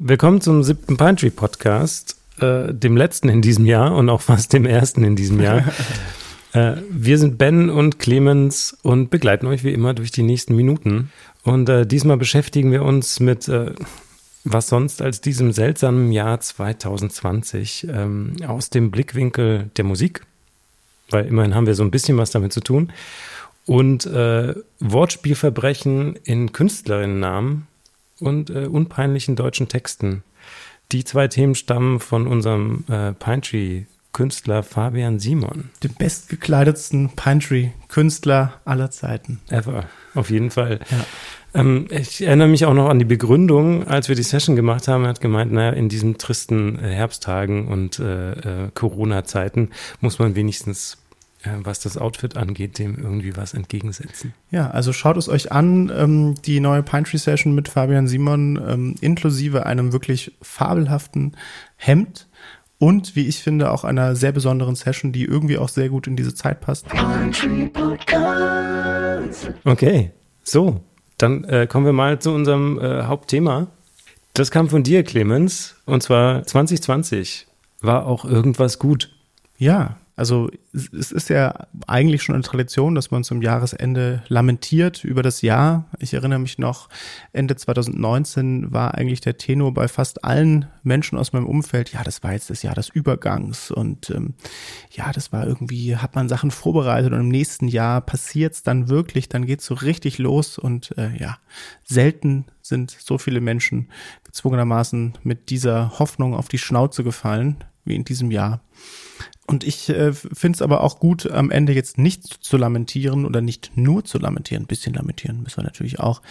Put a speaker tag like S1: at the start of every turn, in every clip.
S1: Willkommen zum siebten Pine Tree Podcast, äh, dem letzten in diesem Jahr und auch fast dem ersten in diesem Jahr. äh, wir sind Ben und Clemens und begleiten euch wie immer durch die nächsten Minuten. Und äh, diesmal beschäftigen wir uns mit äh, was sonst als diesem seltsamen Jahr 2020 ähm, aus dem Blickwinkel der Musik, weil immerhin haben wir so ein bisschen was damit zu tun. Und äh, Wortspielverbrechen in Künstlerinnennamen und äh, unpeinlichen deutschen Texten. Die zwei Themen stammen von unserem äh, Pine Tree Künstler Fabian Simon.
S2: Dem bestgekleidetsten Pine Tree Künstler aller Zeiten.
S1: Ever, auf jeden Fall. Ja. Ähm, ich erinnere mich auch noch an die Begründung, als wir die Session gemacht haben. Er hat gemeint, naja, in diesen tristen äh, Herbsttagen und äh, äh, Corona-Zeiten muss man wenigstens was das Outfit angeht, dem irgendwie was entgegensetzen.
S2: Ja, also schaut es euch an, ähm, die neue Pine Tree Session mit Fabian Simon, ähm, inklusive einem wirklich fabelhaften Hemd und, wie ich finde, auch einer sehr besonderen Session, die irgendwie auch sehr gut in diese Zeit passt.
S1: Okay, so, dann äh, kommen wir mal zu unserem äh, Hauptthema. Das kam von dir, Clemens, und zwar 2020 war auch irgendwas gut.
S2: Ja, also es ist ja eigentlich schon eine Tradition, dass man zum Jahresende lamentiert über das Jahr. Ich erinnere mich noch, Ende 2019 war eigentlich der Tenor bei fast allen Menschen aus meinem Umfeld, ja, das war jetzt das Jahr des Übergangs und ähm, ja, das war irgendwie, hat man Sachen vorbereitet und im nächsten Jahr passiert's dann wirklich, dann geht's so richtig los und äh, ja, selten sind so viele Menschen gezwungenermaßen mit dieser Hoffnung auf die Schnauze gefallen wie in diesem Jahr. Und ich äh, finde es aber auch gut, am Ende jetzt nicht zu lamentieren oder nicht nur zu lamentieren, ein bisschen lamentieren müssen wir natürlich auch,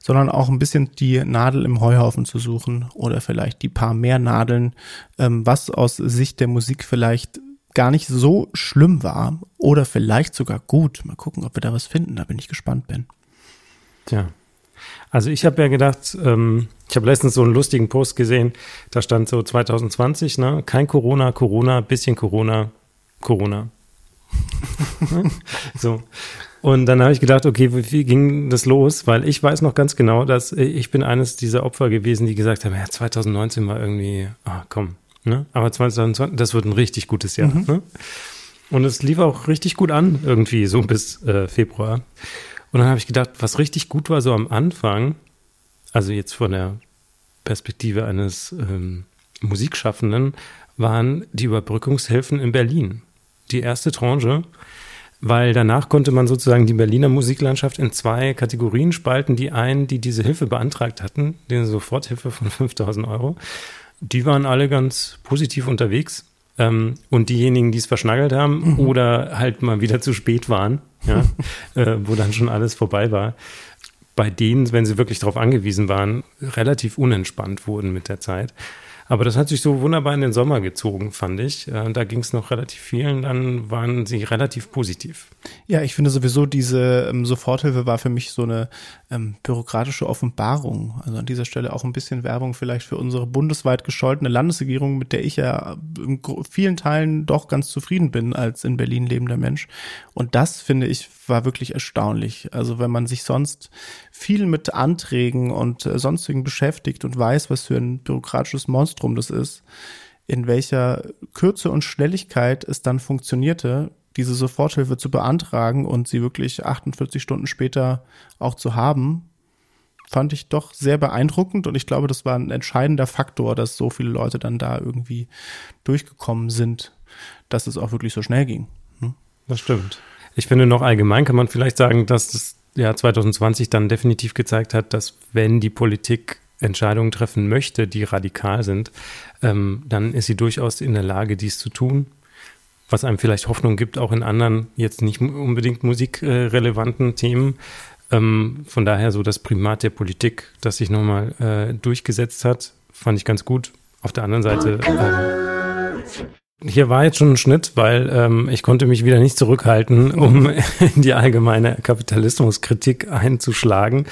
S2: sondern auch ein bisschen die Nadel im Heuhaufen zu suchen oder vielleicht die paar mehr Nadeln, ähm, was aus Sicht der Musik vielleicht gar nicht so schlimm war oder vielleicht sogar gut. Mal gucken, ob wir da was finden, da bin ich gespannt, Ben.
S1: Tja, also ich habe ja gedacht, ähm, ich habe letztens so einen lustigen Post gesehen, da stand so 2020, ne? Kein Corona, Corona, bisschen Corona, Corona. so. Und dann habe ich gedacht, okay, wie, ging das los? Weil ich weiß noch ganz genau, dass ich bin eines dieser Opfer gewesen, die gesagt haben, ja, 2019 war irgendwie, ah, komm, ne? Aber 2020, das wird ein richtig gutes Jahr. Mhm. Ne? Und es lief auch richtig gut an, irgendwie, so bis äh, Februar. Und dann habe ich gedacht, was richtig gut war so am Anfang, also jetzt von der Perspektive eines ähm, Musikschaffenden, waren die Überbrückungshilfen in Berlin. Die erste Tranche, weil danach konnte man sozusagen die Berliner Musiklandschaft in zwei Kategorien spalten. Die einen, die diese Hilfe beantragt hatten, die Soforthilfe von 5000 Euro, die waren alle ganz positiv unterwegs. Ähm, und diejenigen, die es verschnaggelt haben mhm. oder halt mal wieder zu spät waren, ja, äh, wo dann schon alles vorbei war, bei denen, wenn sie wirklich darauf angewiesen waren, relativ unentspannt wurden mit der Zeit. Aber das hat sich so wunderbar in den Sommer gezogen, fand ich. Äh, da ging es noch relativ vielen, dann waren sie relativ positiv.
S2: Ja, ich finde sowieso, diese ähm, Soforthilfe war für mich so eine ähm, bürokratische Offenbarung. Also an dieser Stelle auch ein bisschen Werbung vielleicht für unsere bundesweit gescholtene Landesregierung, mit der ich ja in vielen Teilen doch ganz zufrieden bin als in Berlin lebender Mensch. Und das, finde ich, war wirklich erstaunlich. Also wenn man sich sonst viel mit Anträgen und äh, sonstigen beschäftigt und weiß, was für ein bürokratisches Monstrum das ist, in welcher Kürze und Schnelligkeit es dann funktionierte, diese Soforthilfe zu beantragen und sie wirklich 48 Stunden später auch zu haben, fand ich doch sehr beeindruckend und ich glaube, das war ein entscheidender Faktor, dass so viele Leute dann da irgendwie durchgekommen sind, dass es auch wirklich so schnell ging.
S1: Hm? Das stimmt. Ich finde noch allgemein kann man vielleicht sagen, dass das Jahr 2020 dann definitiv gezeigt hat, dass wenn die Politik Entscheidungen treffen möchte, die radikal sind, ähm, dann ist sie durchaus in der Lage, dies zu tun was einem vielleicht Hoffnung gibt, auch in anderen, jetzt nicht unbedingt musikrelevanten Themen. Ähm, von daher so das Primat der Politik, das sich nochmal äh, durchgesetzt hat, fand ich ganz gut. Auf der anderen Seite, äh, hier war jetzt schon ein Schnitt, weil ähm, ich konnte mich wieder nicht zurückhalten, um in die allgemeine Kapitalismuskritik einzuschlagen.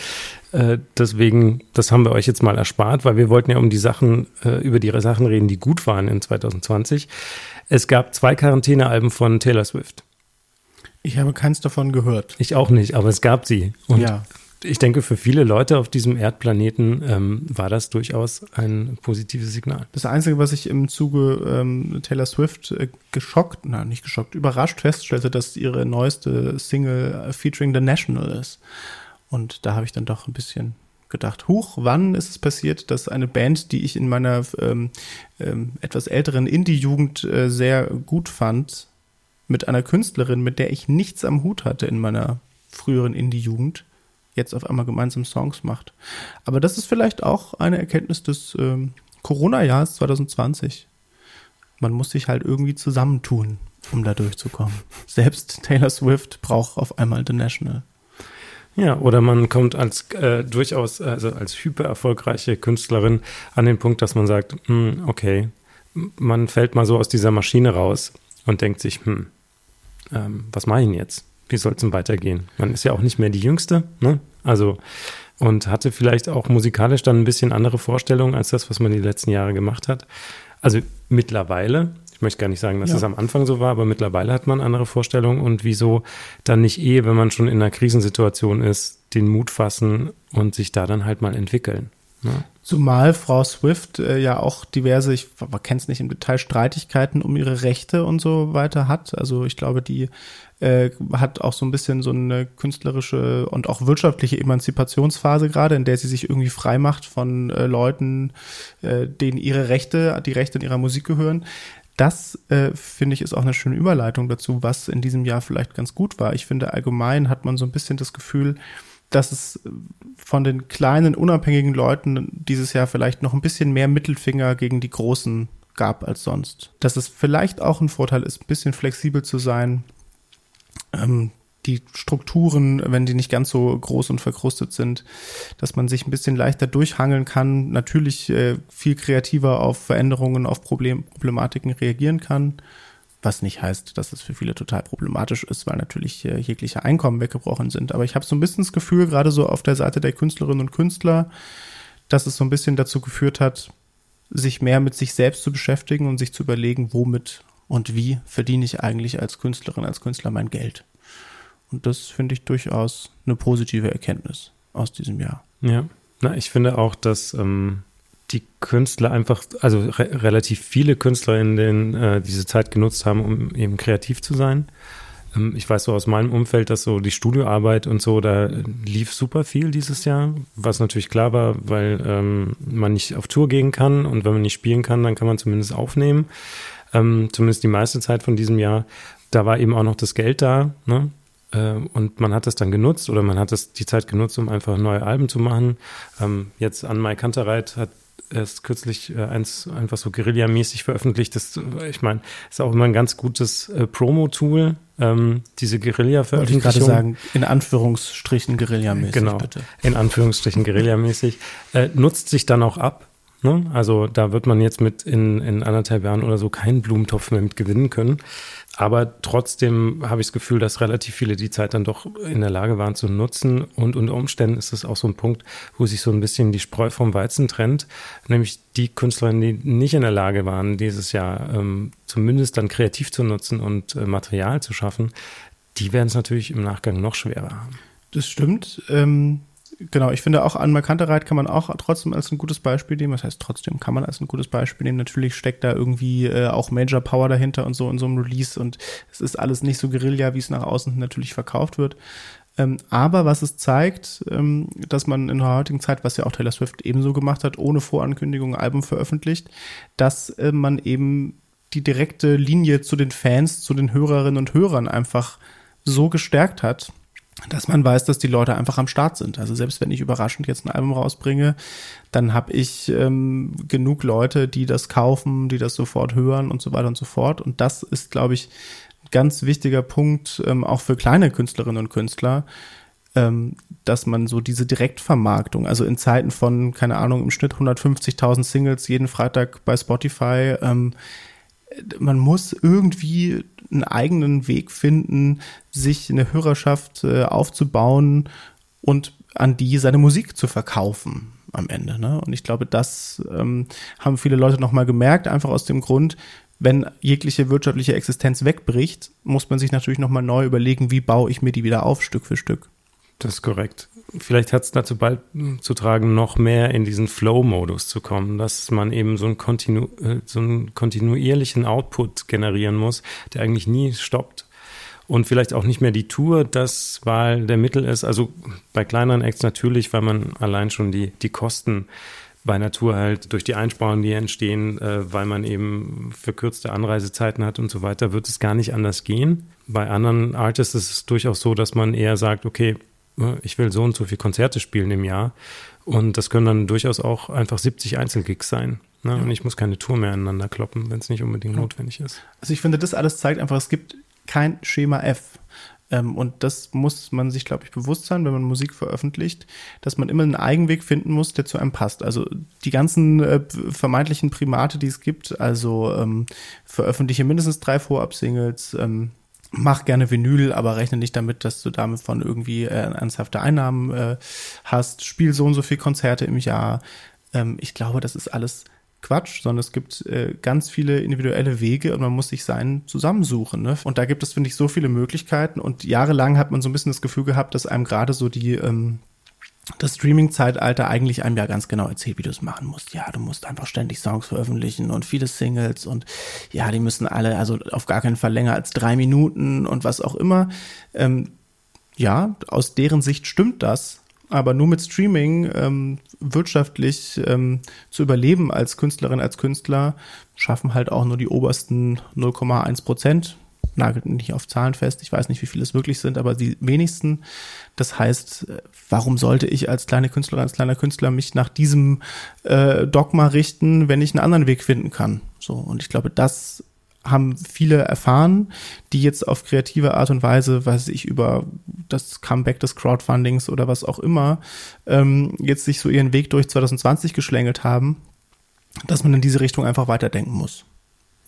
S1: Äh, deswegen, das haben wir euch jetzt mal erspart, weil wir wollten ja um die Sachen, äh, über die Sachen reden, die gut waren in 2020. Es gab zwei Quarantänealben von Taylor Swift.
S2: Ich habe keins davon gehört.
S1: Ich auch nicht, aber es gab sie. Und
S2: ja.
S1: ich denke, für viele Leute auf diesem Erdplaneten ähm, war das durchaus ein positives Signal.
S2: Das Einzige, was ich im Zuge ähm, Taylor Swift äh, geschockt, nein, nicht geschockt, überrascht feststellte, dass ihre neueste Single äh, featuring The National ist. Und da habe ich dann doch ein bisschen gedacht, huch, wann ist es passiert, dass eine Band, die ich in meiner ähm, ähm, etwas älteren Indie-Jugend äh, sehr gut fand, mit einer Künstlerin, mit der ich nichts am Hut hatte in meiner früheren Indie-Jugend, jetzt auf einmal gemeinsam Songs macht. Aber das ist vielleicht auch eine Erkenntnis des ähm, Corona-Jahres 2020. Man muss sich halt irgendwie zusammentun, um da durchzukommen. Selbst Taylor Swift braucht auf einmal The National.
S1: Ja, oder man kommt als äh, durchaus, also als hyper erfolgreiche Künstlerin an den Punkt, dass man sagt, hm, okay, man fällt mal so aus dieser Maschine raus und denkt sich, hm, ähm, was mache ich denn jetzt? Wie soll es denn weitergehen? Man ist ja auch nicht mehr die Jüngste, ne? Also, und hatte vielleicht auch musikalisch dann ein bisschen andere Vorstellungen als das, was man die letzten Jahre gemacht hat. Also mittlerweile ich möchte gar nicht sagen, dass ja. es am Anfang so war, aber mittlerweile hat man andere Vorstellungen und wieso dann nicht eh, wenn man schon in einer Krisensituation ist, den Mut fassen und sich da dann halt mal entwickeln. Ne?
S2: Zumal Frau Swift äh, ja auch diverse, ich kenne es nicht im Detail, Streitigkeiten um ihre Rechte und so weiter hat. Also ich glaube, die äh, hat auch so ein bisschen so eine künstlerische und auch wirtschaftliche Emanzipationsphase gerade, in der sie sich irgendwie frei macht von äh, Leuten, äh, denen ihre Rechte, die Rechte in ihrer Musik gehören das äh, finde ich ist auch eine schöne Überleitung dazu, was in diesem Jahr vielleicht ganz gut war. Ich finde allgemein hat man so ein bisschen das Gefühl, dass es von den kleinen unabhängigen Leuten dieses Jahr vielleicht noch ein bisschen mehr Mittelfinger gegen die großen gab als sonst. Dass es vielleicht auch ein Vorteil ist, ein bisschen flexibel zu sein, ähm, die Strukturen, wenn die nicht ganz so groß und verkrustet sind, dass man sich ein bisschen leichter durchhangeln kann, natürlich äh, viel kreativer auf Veränderungen, auf Problem, Problematiken reagieren kann. Was nicht heißt, dass es für viele total problematisch ist, weil natürlich äh, jegliche Einkommen weggebrochen sind. Aber ich habe so ein bisschen das Gefühl, gerade so auf der Seite der Künstlerinnen und Künstler, dass es so ein bisschen dazu geführt hat, sich mehr mit sich selbst zu beschäftigen und sich zu überlegen, womit und wie verdiene ich eigentlich als Künstlerin, als Künstler mein Geld. Und das finde ich durchaus eine positive Erkenntnis aus diesem Jahr.
S1: Ja, na, ich finde auch, dass ähm, die Künstler einfach, also re relativ viele Künstler in den äh, diese Zeit genutzt haben, um eben kreativ zu sein. Ähm, ich weiß so aus meinem Umfeld, dass so die Studioarbeit und so, da lief super viel dieses Jahr, was natürlich klar war, weil ähm, man nicht auf Tour gehen kann und wenn man nicht spielen kann, dann kann man zumindest aufnehmen. Ähm, zumindest die meiste Zeit von diesem Jahr. Da war eben auch noch das Geld da, ne? Ähm, und man hat es dann genutzt oder man hat es die Zeit genutzt, um einfach neue Alben zu machen. Ähm, jetzt an Mai Kantereit hat erst kürzlich äh, eins einfach so Guerilla-mäßig veröffentlicht. Das, äh, ich meine, ist auch immer ein ganz gutes äh, Promo-Tool, ähm, diese Guerilla-Veröffentlichung.
S2: Wollte ich gerade sagen, in Anführungsstrichen Guerilla-mäßig,
S1: genau, bitte. in Anführungsstrichen Guerilla-mäßig. äh, nutzt sich dann auch ab. Ne? Also da wird man jetzt mit in, in anderthalb Jahren oder so keinen Blumentopf mehr mit gewinnen können. Aber trotzdem habe ich das Gefühl, dass relativ viele die Zeit dann doch in der Lage waren zu nutzen. Und unter Umständen ist es auch so ein Punkt, wo sich so ein bisschen die Spreu vom Weizen trennt. Nämlich die Künstlerinnen, die nicht in der Lage waren, dieses Jahr ähm, zumindest dann kreativ zu nutzen und äh, Material zu schaffen, die werden es natürlich im Nachgang noch schwerer haben.
S2: Das stimmt. Ähm Genau, ich finde auch an Markantereit kann man auch trotzdem als ein gutes Beispiel nehmen. Das heißt, trotzdem kann man als ein gutes Beispiel nehmen. Natürlich steckt da irgendwie äh, auch Major Power dahinter und so in so einem Release und es ist alles nicht so Guerilla, wie es nach außen natürlich verkauft wird. Ähm, aber was es zeigt, ähm, dass man in der heutigen Zeit, was ja auch Taylor Swift ebenso gemacht hat, ohne Vorankündigung ein Album veröffentlicht, dass äh, man eben die direkte Linie zu den Fans, zu den Hörerinnen und Hörern einfach so gestärkt hat, dass man weiß, dass die Leute einfach am Start sind. Also selbst wenn ich überraschend jetzt ein Album rausbringe, dann habe ich ähm, genug Leute, die das kaufen, die das sofort hören und so weiter und so fort. Und das ist, glaube ich, ein ganz wichtiger Punkt, ähm, auch für kleine Künstlerinnen und Künstler, ähm, dass man so diese Direktvermarktung, also in Zeiten von, keine Ahnung, im Schnitt 150.000 Singles jeden Freitag bei Spotify, ähm, man muss irgendwie einen eigenen Weg finden, sich eine Hörerschaft äh, aufzubauen und an die seine Musik zu verkaufen am Ende. Ne? Und ich glaube, das ähm, haben viele Leute nochmal gemerkt, einfach aus dem Grund, wenn jegliche wirtschaftliche Existenz wegbricht, muss man sich natürlich nochmal neu überlegen, wie baue ich mir die wieder auf, Stück für Stück.
S1: Das ist korrekt. Vielleicht hat es dazu bald zu tragen, noch mehr in diesen Flow-Modus zu kommen, dass man eben so einen, kontinu äh, so einen kontinuierlichen Output generieren muss, der eigentlich nie stoppt. Und vielleicht auch nicht mehr die Tour das Wahl der Mittel ist. Also bei kleineren Acts natürlich, weil man allein schon die, die Kosten bei Natur halt durch die Einsparungen, die entstehen, äh, weil man eben verkürzte Anreisezeiten hat und so weiter, wird es gar nicht anders gehen. Bei anderen Artists ist es durchaus so, dass man eher sagt, okay, ich will so und so viele Konzerte spielen im Jahr. Und das können dann durchaus auch einfach 70 Einzelgigs sein. Ne? Ja. Und ich muss keine Tour mehr aneinander kloppen, wenn es nicht unbedingt ja. notwendig ist.
S2: Also ich finde, das alles zeigt einfach, es gibt kein Schema F. Ähm, und das muss man sich, glaube ich, bewusst sein, wenn man Musik veröffentlicht, dass man immer einen Eigenweg finden muss, der zu einem passt. Also die ganzen äh, vermeintlichen Primate, die es gibt, also ähm, veröffentliche mindestens drei Vorab-Singles, ähm, mach gerne Vinyl, aber rechne nicht damit, dass du damit von irgendwie äh, ernsthafte Einnahmen äh, hast. Spiel so und so viel Konzerte im Jahr. Ähm, ich glaube, das ist alles Quatsch, sondern es gibt äh, ganz viele individuelle Wege und man muss sich seinen zusammensuchen. Ne? Und da gibt es, finde ich, so viele Möglichkeiten. Und jahrelang hat man so ein bisschen das Gefühl gehabt, dass einem gerade so die ähm, das Streaming-Zeitalter eigentlich einem ja ganz genau erzählt, wie du es machen musst. Ja, du musst einfach ständig Songs veröffentlichen und viele Singles und ja, die müssen alle, also auf gar keinen Fall länger als drei Minuten und was auch immer. Ähm, ja, aus deren Sicht stimmt das, aber nur mit Streaming ähm, wirtschaftlich ähm, zu überleben als Künstlerin, als Künstler, schaffen halt auch nur die obersten 0,1 Prozent nagelt nicht auf Zahlen fest, ich weiß nicht, wie viele es wirklich sind, aber die wenigsten. Das heißt, warum sollte ich als kleine Künstlerin, als kleiner Künstler mich nach diesem äh, Dogma richten, wenn ich einen anderen Weg finden kann? So, und ich glaube, das haben viele erfahren, die jetzt auf kreative Art und Weise, weiß ich, über das Comeback des Crowdfundings oder was auch immer, ähm, jetzt sich so ihren Weg durch 2020 geschlängelt haben, dass man in diese Richtung einfach weiterdenken muss.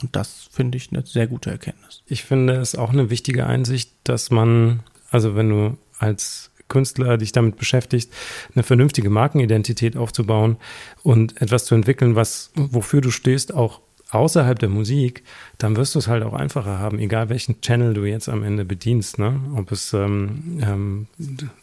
S2: Und das finde ich eine sehr gute Erkenntnis.
S1: Ich finde es auch eine wichtige Einsicht, dass man, also wenn du als Künstler dich damit beschäftigst, eine vernünftige Markenidentität aufzubauen und etwas zu entwickeln, was, wofür du stehst, auch außerhalb der Musik, dann wirst du es halt auch einfacher haben, egal welchen Channel du jetzt am Ende bedienst, ne? Ob es ähm, ähm,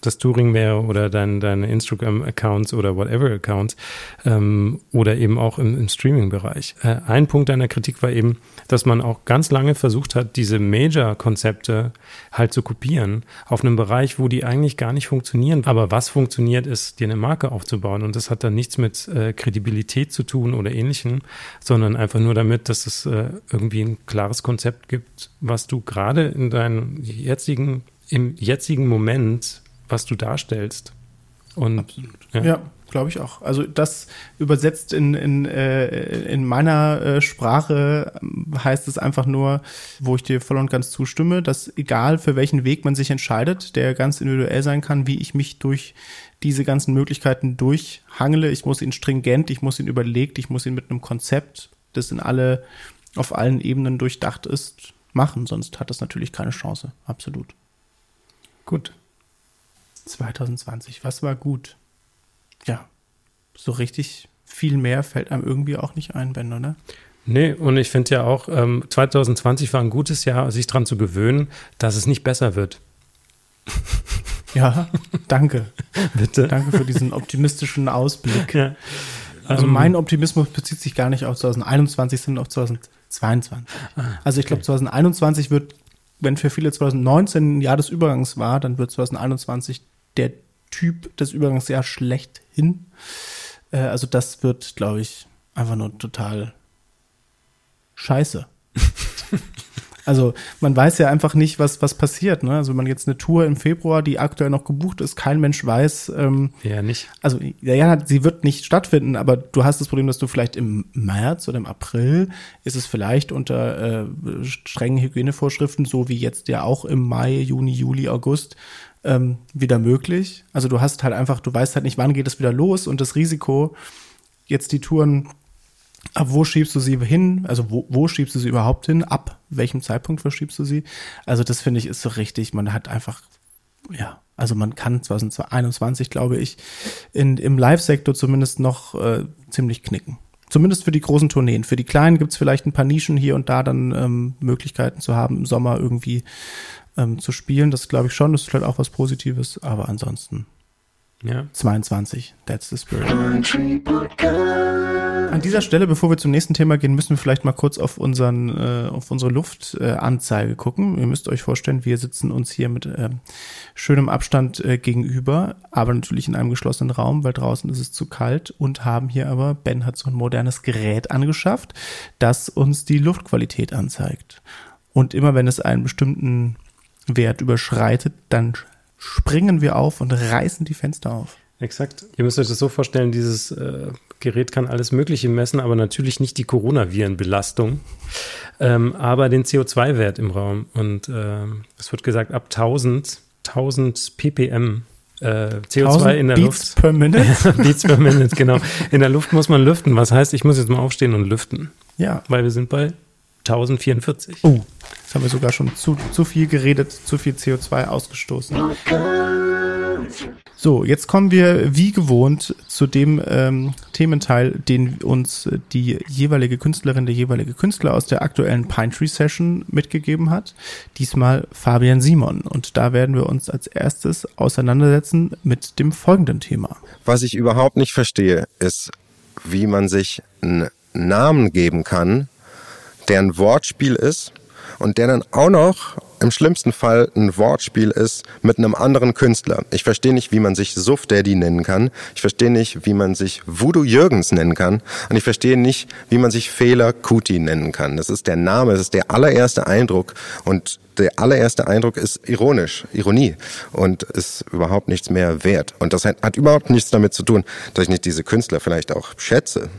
S1: das Touring wäre oder dein, deine Instagram-Accounts oder whatever Accounts ähm, oder eben auch im, im Streaming-Bereich. Äh, ein Punkt deiner Kritik war eben, dass man auch ganz lange versucht hat, diese Major-Konzepte halt zu kopieren auf einem Bereich, wo die eigentlich gar nicht funktionieren. Aber was funktioniert, ist, dir eine Marke aufzubauen. Und das hat dann nichts mit äh, Kredibilität zu tun oder ähnlichem, sondern einfach nur damit, dass es äh, irgendwie ein klares Konzept gibt, was du gerade in deinem jetzigen, im jetzigen Moment, was du darstellst.
S2: Und, Absolut. ja. ja glaube ich auch. Also das übersetzt in, in, äh, in meiner äh, Sprache ähm, heißt es einfach nur, wo ich dir voll und ganz zustimme, dass egal für welchen Weg man sich entscheidet, der ganz individuell sein kann, wie ich mich durch diese ganzen Möglichkeiten durchhangele. Ich muss ihn stringent, ich muss ihn überlegt, ich muss ihn mit einem Konzept, das in alle auf allen Ebenen durchdacht ist, machen. Sonst hat das natürlich keine Chance. Absolut.
S1: Gut.
S2: 2020, was war gut? Ja, so richtig viel mehr fällt einem irgendwie auch nicht ein, Ben, oder?
S1: Nee, und ich finde ja auch, ähm, 2020 war ein gutes Jahr, sich daran zu gewöhnen, dass es nicht besser wird.
S2: Ja, danke. Bitte. Danke für diesen optimistischen Ausblick. Ja. Also ähm, mein Optimismus bezieht sich gar nicht auf 2021, sondern auf 2022. Ah, also ich glaube, 2021 wird, wenn für viele 2019 ein Jahr des Übergangs war, dann wird 2021 der Typ des Übergangsjahres schlechthin. Äh, also das wird, glaube ich, einfach nur total scheiße. Also man weiß ja einfach nicht, was, was passiert. Ne? Also wenn man jetzt eine Tour im Februar, die aktuell noch gebucht ist, kein Mensch weiß. Ähm,
S1: ja, nicht.
S2: Also ja, ja, sie wird nicht stattfinden, aber du hast das Problem, dass du vielleicht im März oder im April ist es vielleicht unter äh, strengen Hygienevorschriften, so wie jetzt ja auch im Mai, Juni, Juli, August, ähm, wieder möglich. Also du hast halt einfach, du weißt halt nicht, wann geht es wieder los und das Risiko, jetzt die Touren Ab wo schiebst du sie hin? Also wo, wo schiebst du sie überhaupt hin? Ab welchem Zeitpunkt verschiebst du sie? Also das finde ich ist so richtig. Man hat einfach, ja, also man kann 2021, glaube ich, in, im Live-Sektor zumindest noch äh, ziemlich knicken. Zumindest für die großen Tourneen. Für die kleinen gibt es vielleicht ein paar Nischen hier und da dann ähm, Möglichkeiten zu haben, im Sommer irgendwie ähm, zu spielen. Das glaube ich schon, das ist vielleicht auch was Positives, aber ansonsten Ja. 22. That's the spirit. An dieser Stelle, bevor wir zum nächsten Thema gehen, müssen wir vielleicht mal kurz auf unseren, äh, auf unsere Luftanzeige äh, gucken. Ihr müsst euch vorstellen, wir sitzen uns hier mit äh, schönem Abstand äh, gegenüber, aber natürlich in einem geschlossenen Raum, weil draußen ist es zu kalt und haben hier aber, Ben hat so ein modernes Gerät angeschafft, das uns die Luftqualität anzeigt. Und immer wenn es einen bestimmten Wert überschreitet, dann springen wir auf und reißen die Fenster auf.
S1: Exakt. Ihr müsst euch das so vorstellen, dieses äh, Gerät kann alles Mögliche messen, aber natürlich nicht die Coronavirenbelastung, ähm, aber den CO2-Wert im Raum. Und äh, es wird gesagt, ab 1000, 1000 ppm äh, CO2 in der
S2: Beats
S1: Luft.
S2: per Minute?
S1: Beats per Minute, genau. In der Luft muss man lüften. Was heißt, ich muss jetzt mal aufstehen und lüften.
S2: Ja.
S1: Weil wir sind bei 1044.
S2: Oh, jetzt haben wir sogar schon zu, zu viel geredet, zu viel CO2 ausgestoßen. So, jetzt kommen wir wie gewohnt zu dem ähm, Thementeil, den uns die jeweilige Künstlerin, der jeweilige Künstler aus der aktuellen Pine Tree Session mitgegeben hat. Diesmal Fabian Simon. Und da werden wir uns als erstes auseinandersetzen mit dem folgenden Thema.
S3: Was ich überhaupt nicht verstehe, ist, wie man sich einen Namen geben kann, der ein Wortspiel ist und der dann auch noch im schlimmsten Fall ein Wortspiel ist mit einem anderen Künstler. Ich verstehe nicht, wie man sich Suff Daddy nennen kann. Ich verstehe nicht, wie man sich Voodoo Jürgens nennen kann. Und ich verstehe nicht, wie man sich Fehler Kuti nennen kann. Das ist der Name, das ist der allererste Eindruck. Und der allererste Eindruck ist ironisch, Ironie und ist überhaupt nichts mehr wert. Und das hat, hat überhaupt nichts damit zu tun, dass ich nicht diese Künstler vielleicht auch schätze.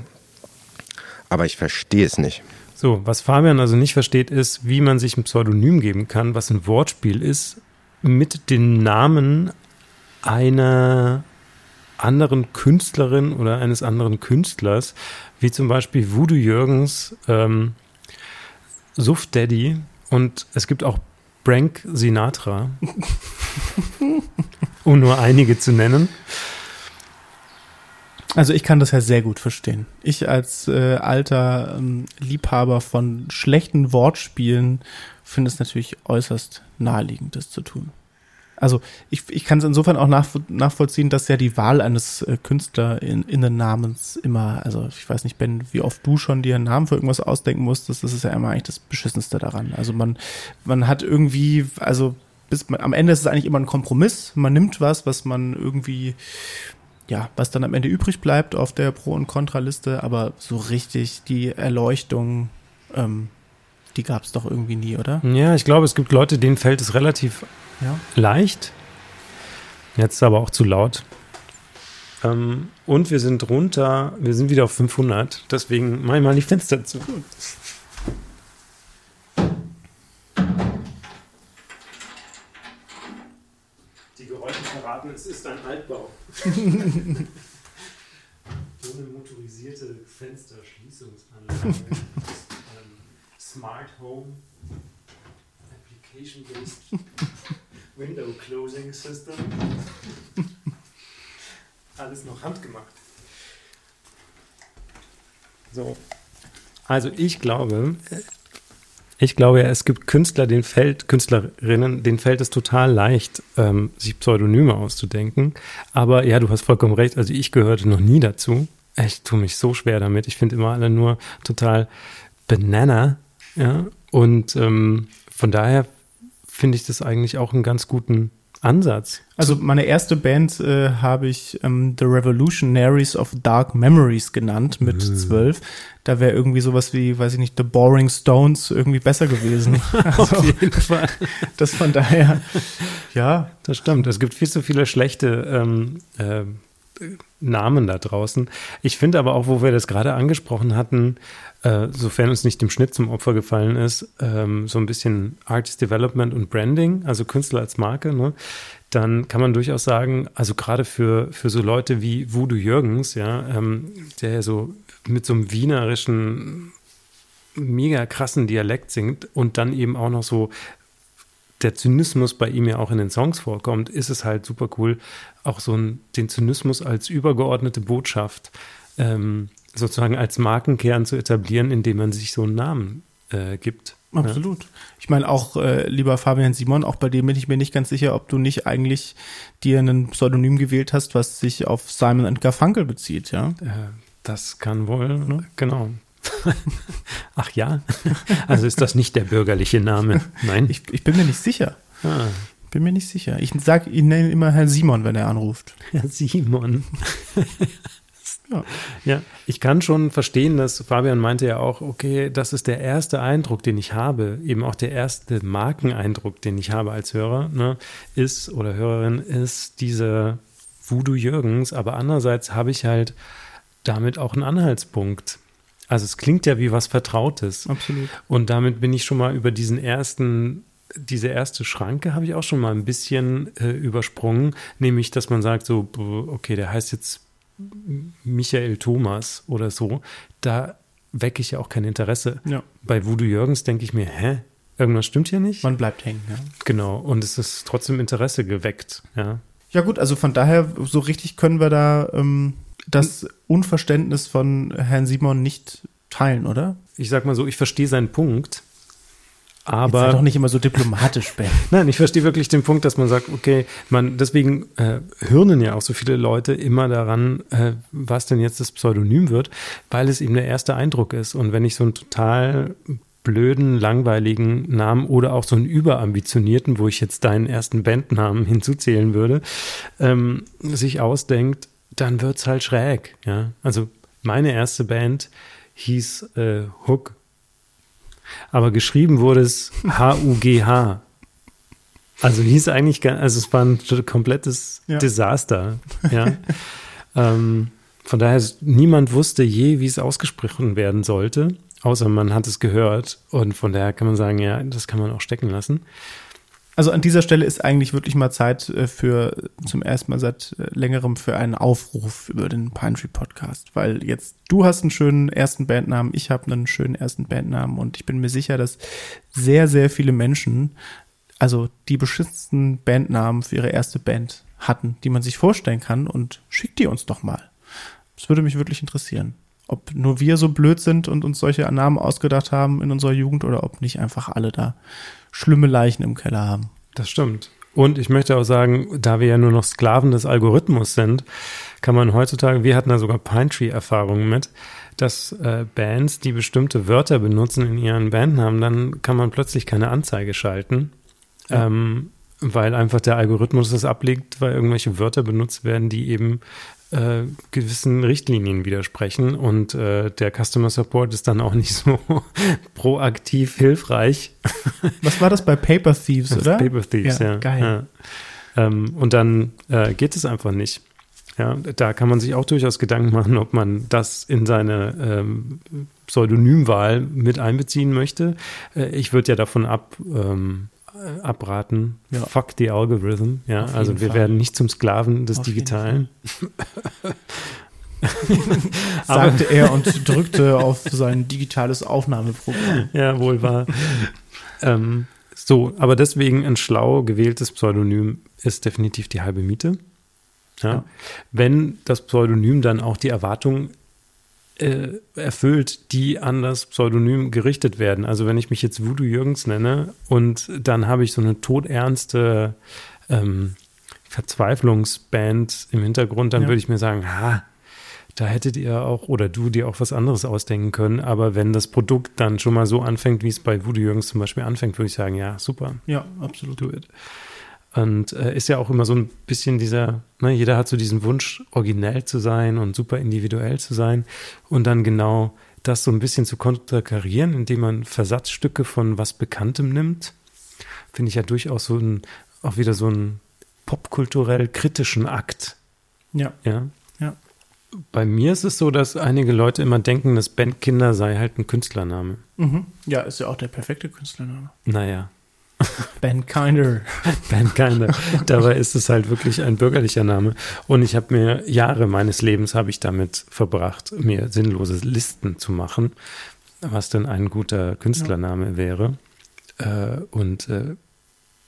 S3: Aber ich verstehe es nicht.
S1: So, was Fabian also nicht versteht, ist, wie man sich ein Pseudonym geben kann, was ein Wortspiel ist, mit den Namen einer anderen Künstlerin oder eines anderen Künstlers, wie zum Beispiel Voodoo Jürgens, ähm, Suff Daddy und es gibt auch Brank Sinatra, um nur einige zu nennen.
S2: Also ich kann das ja sehr gut verstehen. Ich als äh, alter ähm, Liebhaber von schlechten Wortspielen finde es natürlich äußerst naheliegend, das zu tun. Also ich, ich kann es insofern auch nach, nachvollziehen, dass ja die Wahl eines äh, KünstlerInnen-Namens immer, also ich weiß nicht, Ben, wie oft du schon dir einen Namen für irgendwas ausdenken musstest, das ist ja immer eigentlich das Beschissenste daran. Also man, man hat irgendwie, also bis man, am Ende ist es eigentlich immer ein Kompromiss. Man nimmt was, was man irgendwie ja, was dann am Ende übrig bleibt auf der Pro- und Kontraliste, aber so richtig die Erleuchtung, ähm, die gab es doch irgendwie nie, oder?
S1: Ja, ich glaube, es gibt Leute, denen fällt es relativ
S2: Ja.
S1: leicht. Jetzt aber auch zu laut. Ähm, und wir sind runter, wir sind wieder auf 500, deswegen mach ich mal die Fenster zu. Die Geräusche verraten, es ist ein Altbau. Ohne motorisierte Fensterschließungsanlage. ähm, Smart Home Application-based Window Closing System. Alles noch handgemacht. So. Also ich glaube, ich glaube ja, es gibt Künstler, den fällt, Künstlerinnen, denen fällt es total leicht, ähm, sich Pseudonyme auszudenken. Aber ja, du hast vollkommen recht. Also ich gehörte noch nie dazu. Ich tue mich so schwer damit. Ich finde immer alle nur total banana. Ja. Und ähm, von daher finde ich das eigentlich auch einen ganz guten Ansatz.
S2: Also meine erste Band äh, habe ich ähm, The Revolutionaries of Dark Memories genannt mit zwölf. Da wäre irgendwie sowas wie, weiß ich nicht, The Boring Stones irgendwie besser gewesen. Also,
S1: Auf jeden Fall.
S2: das von daher, ja,
S1: Das stimmt. Es gibt viel zu viele schlechte ähm, äh, Namen da draußen. Ich finde aber auch, wo wir das gerade angesprochen hatten, äh, sofern uns nicht dem Schnitt zum Opfer gefallen ist, ähm, so ein bisschen Artist Development und Branding, also Künstler als Marke, ne? dann kann man durchaus sagen, also gerade für, für so Leute wie Voodoo Jürgens, ja, ähm, der ja so mit so einem wienerischen, mega krassen Dialekt singt und dann eben auch noch so der Zynismus bei ihm ja auch in den Songs vorkommt, ist es halt super cool, auch so ein, den Zynismus als übergeordnete Botschaft ähm, sozusagen als Markenkern zu etablieren, indem man sich so einen Namen äh, gibt.
S2: Absolut. Ja. Ich meine auch, äh, lieber Fabian Simon, auch bei dem bin ich mir nicht ganz sicher, ob du nicht eigentlich dir ein Pseudonym gewählt hast, was sich auf Simon and Garfunkel bezieht, ja? Äh,
S1: das kann wohl, ne? genau. Ach ja, also ist das nicht der bürgerliche Name? Nein.
S2: Ich, ich bin mir nicht sicher. Ah. Bin mir nicht sicher. Ich sag, ich nenne immer Herrn Simon, wenn er anruft.
S1: Herr Simon. Ja. ja, ich kann schon verstehen, dass Fabian meinte ja auch, okay, das ist der erste Eindruck, den ich habe, eben auch der erste Markeneindruck, den ich habe als Hörer, ne, ist oder Hörerin, ist diese Voodoo Jürgens, aber andererseits habe ich halt damit auch einen Anhaltspunkt. Also es klingt ja wie was Vertrautes.
S2: Absolut.
S1: Und damit bin ich schon mal über diesen ersten diese erste Schranke habe ich auch schon mal ein bisschen äh, übersprungen, nämlich dass man sagt so, okay, der heißt jetzt Michael Thomas oder so, da wecke ich ja auch kein Interesse.
S2: Ja.
S1: Bei Voodoo Jürgens denke ich mir, hä? Irgendwas stimmt hier nicht?
S2: Man bleibt hängen, ja.
S1: Genau, und es ist trotzdem Interesse geweckt, ja.
S2: Ja, gut, also von daher, so richtig können wir da ähm, das Unverständnis von Herrn Simon nicht teilen, oder?
S1: Ich sag mal so, ich verstehe seinen Punkt. Aber
S2: Jetzt sei doch nicht immer so diplomatisch, Ben.
S1: Nein, ich verstehe wirklich den Punkt, dass man sagt, okay, man deswegen äh, hirnen ja auch so viele Leute immer daran, äh, was denn jetzt das Pseudonym wird, weil es eben der erste Eindruck ist. Und wenn ich so einen total blöden, langweiligen Namen oder auch so einen überambitionierten, wo ich jetzt deinen ersten Bandnamen hinzuzählen würde, ähm, sich ausdenkt, dann wird's halt schräg. Ja, also meine erste Band hieß äh, Hook aber geschrieben wurde es H-U-G-H. Also hieß eigentlich, also es war ein komplettes ja. Desaster. Ja. ähm, von daher, niemand wusste je, wie es ausgesprochen werden sollte, außer man hat es gehört. Und von daher kann man sagen, ja, das kann man auch stecken lassen.
S2: Also an dieser Stelle ist eigentlich wirklich mal Zeit äh, für zum ersten Mal seit äh, längerem für einen Aufruf über den Pine Tree Podcast, weil jetzt du hast einen schönen ersten Bandnamen, ich habe einen schönen ersten Bandnamen und ich bin mir sicher, dass sehr sehr viele Menschen also die beschissensten Bandnamen für ihre erste Band hatten, die man sich vorstellen kann und schickt die uns doch mal. Das würde mich wirklich interessieren. Ob nur wir so blöd sind und uns solche Namen ausgedacht haben in unserer Jugend oder ob nicht einfach alle da schlimme Leichen im Keller haben.
S1: Das stimmt. Und ich möchte auch sagen, da wir ja nur noch Sklaven des Algorithmus sind, kann man heutzutage, wir hatten da sogar Pine Tree-Erfahrungen mit, dass äh, Bands, die bestimmte Wörter benutzen in ihren Bandnamen, dann kann man plötzlich keine Anzeige schalten, ja. ähm, weil einfach der Algorithmus das ablegt, weil irgendwelche Wörter benutzt werden, die eben äh, gewissen Richtlinien widersprechen und äh, der Customer Support ist dann auch nicht so proaktiv hilfreich.
S2: Was war das bei Paper Thieves, das oder?
S1: Paper Thieves, ja. ja. Geil. Ja. Ähm, und dann äh, geht es einfach nicht. Ja, da kann man sich auch durchaus Gedanken machen, ob man das in seine ähm, Pseudonymwahl mit einbeziehen möchte. Äh, ich würde ja davon ab, ähm, äh, abraten. Ja. Fuck the algorithm. Ja, also wir Fall. werden nicht zum Sklaven des Auf Digitalen.
S2: Sagte er und drückte auf sein digitales Aufnahmeprogramm.
S1: Ja, wohl wahr. ähm, so, aber deswegen ein schlau gewähltes Pseudonym ist definitiv die halbe Miete. Ja. ja. Wenn das Pseudonym dann auch die Erwartung äh, erfüllt, die an das Pseudonym gerichtet werden. Also wenn ich mich jetzt Voodoo Jürgens nenne und dann habe ich so eine todernste ähm, Verzweiflungsband im Hintergrund, dann ja. würde ich mir sagen, ha, da hättet ihr auch oder du dir auch was anderes ausdenken können. Aber wenn das Produkt dann schon mal so anfängt, wie es bei Voodoo Jürgens zum Beispiel anfängt, würde ich sagen, ja, super.
S2: Ja, absolut. Do it.
S1: Und äh, ist ja auch immer so ein bisschen dieser, ne, jeder hat so diesen Wunsch, originell zu sein und super individuell zu sein. Und dann genau das so ein bisschen zu konterkarieren, indem man Versatzstücke von was Bekanntem nimmt, finde ich ja durchaus so ein, auch wieder so einen popkulturell kritischen Akt.
S2: Ja.
S1: Ja. Ja. Bei mir ist es so, dass einige Leute immer denken, dass Bandkinder sei halt ein Künstlername.
S2: Mhm. Ja, ist ja auch der perfekte Künstlername.
S1: Naja.
S2: Ben Kinder.
S1: ben Kinder. Dabei ist es halt wirklich ein bürgerlicher Name. Und ich habe mir Jahre meines Lebens habe ich damit verbracht, mir sinnlose Listen zu machen, was denn ein guter Künstlername ja. wäre. Äh, und äh,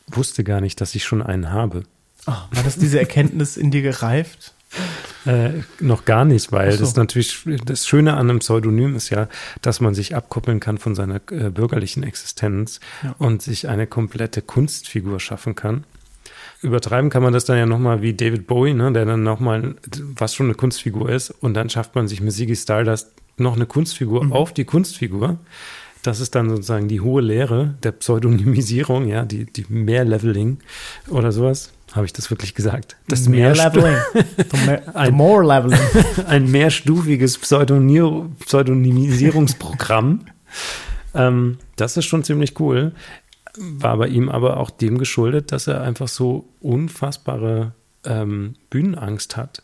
S1: wusste gar nicht, dass ich schon einen habe.
S2: Oh, war das diese Erkenntnis in dir gereift?
S1: Äh, noch gar nicht, weil so. das natürlich das Schöne an einem Pseudonym ist ja, dass man sich abkoppeln kann von seiner äh, bürgerlichen Existenz ja. und sich eine komplette Kunstfigur schaffen kann. Übertreiben kann man das dann ja nochmal wie David Bowie, ne, der dann nochmal, was schon eine Kunstfigur ist, und dann schafft man sich mit Ziggy Stardust noch eine Kunstfigur mhm. auf die Kunstfigur. Das ist dann sozusagen die hohe Lehre der Pseudonymisierung, ja, die, die Mehrleveling oder sowas. Habe ich das wirklich gesagt? Das
S2: mehr Leveling.
S1: ein, more leveling. ein mehrstufiges Pseudonymisierungsprogramm. ähm, das ist schon ziemlich cool. War bei ihm aber auch dem geschuldet, dass er einfach so unfassbare ähm, Bühnenangst hat.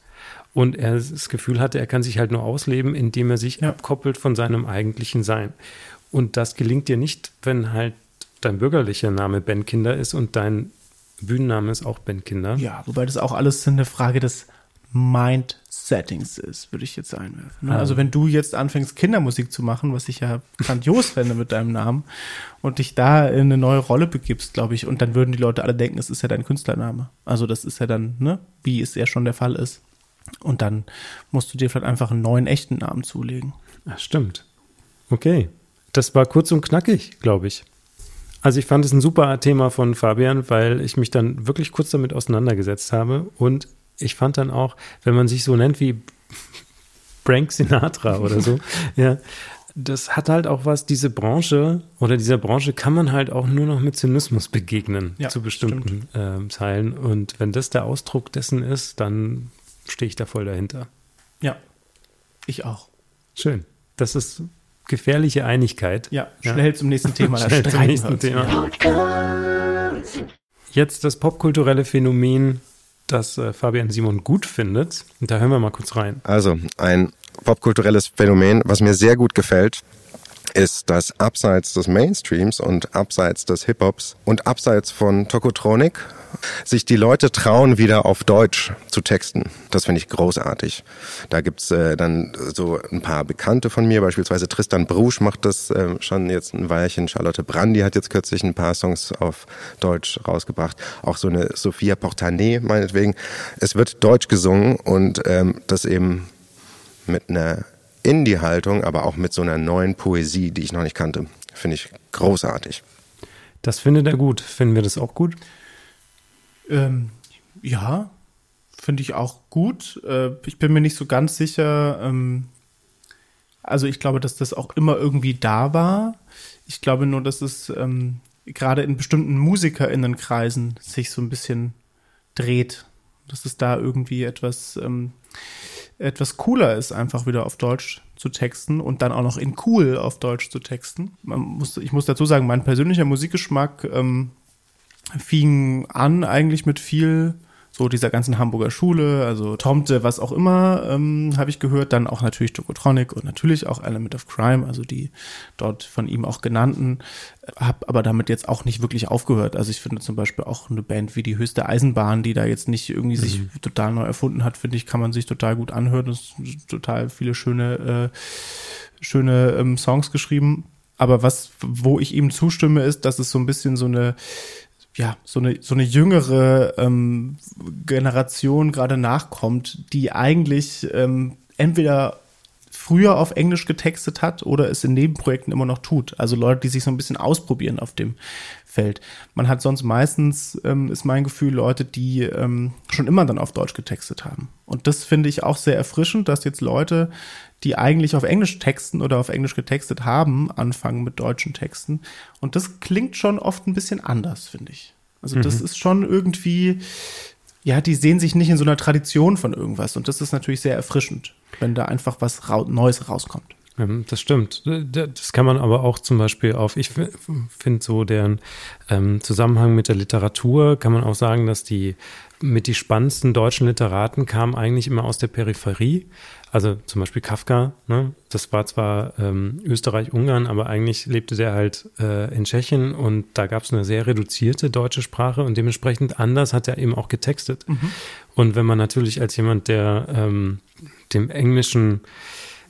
S1: Und er das Gefühl hatte, er kann sich halt nur ausleben, indem er sich ja. abkoppelt von seinem eigentlichen Sein. Und das gelingt dir nicht, wenn halt dein bürgerlicher Name Ben Kinder ist und dein Bühnenname ist auch Ben Kinder.
S2: Ja, wobei das auch alles eine Frage des Mind-Settings ist, würde ich jetzt einwerfen. Ne? Also wenn du jetzt anfängst, Kindermusik zu machen, was ich ja grandios fände mit deinem Namen, und dich da in eine neue Rolle begibst, glaube ich, und dann würden die Leute alle denken, es ist ja dein Künstlername. Also das ist ja dann, ne, wie es ja schon der Fall ist. Und dann musst du dir vielleicht einfach einen neuen echten Namen zulegen.
S1: Ja, stimmt. Okay. Das war kurz und knackig, glaube ich. Also ich fand es ein super Thema von Fabian, weil ich mich dann wirklich kurz damit auseinandergesetzt habe und ich fand dann auch, wenn man sich so nennt wie Frank Sinatra oder so, ja, das hat halt auch was, diese Branche oder dieser Branche kann man halt auch nur noch mit Zynismus begegnen ja, zu bestimmten äh, Teilen. Und wenn das der Ausdruck dessen ist, dann stehe ich da voll dahinter.
S2: Ja, ich auch.
S1: Schön. Das ist gefährliche Einigkeit.
S2: Ja, schnell ja. zum nächsten Thema. schnell zum nächsten Thema.
S1: Jetzt das popkulturelle Phänomen, das äh, Fabian Simon gut findet. Und da hören wir mal kurz rein.
S3: Also, ein popkulturelles Phänomen, was mir sehr gut gefällt, ist, dass abseits des Mainstreams und abseits des Hip-Hops und abseits von Tokotronik sich die Leute trauen, wieder auf Deutsch zu texten. Das finde ich großartig. Da gibt's äh, dann so ein paar Bekannte von mir, beispielsweise Tristan Brusch macht das äh, schon jetzt ein Weilchen. Charlotte Brandy hat jetzt kürzlich ein paar Songs auf Deutsch rausgebracht. Auch so eine Sophia Portanet meinetwegen. Es wird Deutsch gesungen und ähm, das eben mit einer Indie-Haltung, aber auch mit so einer neuen Poesie, die ich noch nicht kannte. Finde ich großartig.
S1: Das findet er gut. Finden wir das auch gut?
S2: Ähm, ja, finde ich auch gut. Äh, ich bin mir nicht so ganz sicher. Ähm, also ich glaube, dass das auch immer irgendwie da war. Ich glaube nur, dass es ähm, gerade in bestimmten MusikerInnenkreisen sich so ein bisschen dreht. Dass es da irgendwie etwas, ähm, etwas cooler ist, einfach wieder auf Deutsch zu texten und dann auch noch in cool auf Deutsch zu texten. Muss, ich muss dazu sagen, mein persönlicher Musikgeschmack ähm, fing an eigentlich mit viel so dieser ganzen Hamburger Schule, also Tomte, was auch immer, ähm, habe ich gehört. Dann auch natürlich Tokotronic und natürlich auch Element of Crime, also die dort von ihm auch genannten. Hab aber damit jetzt auch nicht wirklich aufgehört. Also ich finde zum Beispiel auch eine Band wie die Höchste Eisenbahn, die da jetzt nicht irgendwie mhm. sich total neu erfunden hat, finde ich, kann man sich total gut anhören. Sind total viele schöne, äh, schöne ähm, Songs geschrieben. Aber was, wo ich ihm zustimme, ist, dass es so ein bisschen so eine ja, so eine, so eine jüngere ähm, Generation gerade nachkommt, die eigentlich ähm, entweder früher auf Englisch getextet hat oder es in Nebenprojekten immer noch tut. Also Leute, die sich so ein bisschen ausprobieren auf dem Feld. Man hat sonst meistens, ähm, ist mein Gefühl, Leute, die ähm, schon immer dann auf Deutsch getextet haben. Und das finde ich auch sehr erfrischend, dass jetzt Leute, die eigentlich auf Englisch texten oder auf Englisch getextet haben, anfangen mit deutschen Texten. Und das klingt schon oft ein bisschen anders, finde ich. Also das mhm. ist schon irgendwie, ja, die sehen sich nicht in so einer Tradition von irgendwas. Und das ist natürlich sehr erfrischend, wenn da einfach was ra Neues rauskommt.
S1: Das stimmt. Das kann man aber auch zum Beispiel auf, ich finde so deren ähm, Zusammenhang mit der Literatur, kann man auch sagen, dass die mit die spannendsten deutschen Literaten kamen eigentlich immer aus der Peripherie. Also zum Beispiel Kafka, ne? das war zwar ähm, Österreich-Ungarn, aber eigentlich lebte der halt äh, in Tschechien und da gab es eine sehr reduzierte deutsche Sprache und dementsprechend anders hat er eben auch getextet. Mhm. Und wenn man natürlich als jemand, der ähm, dem englischen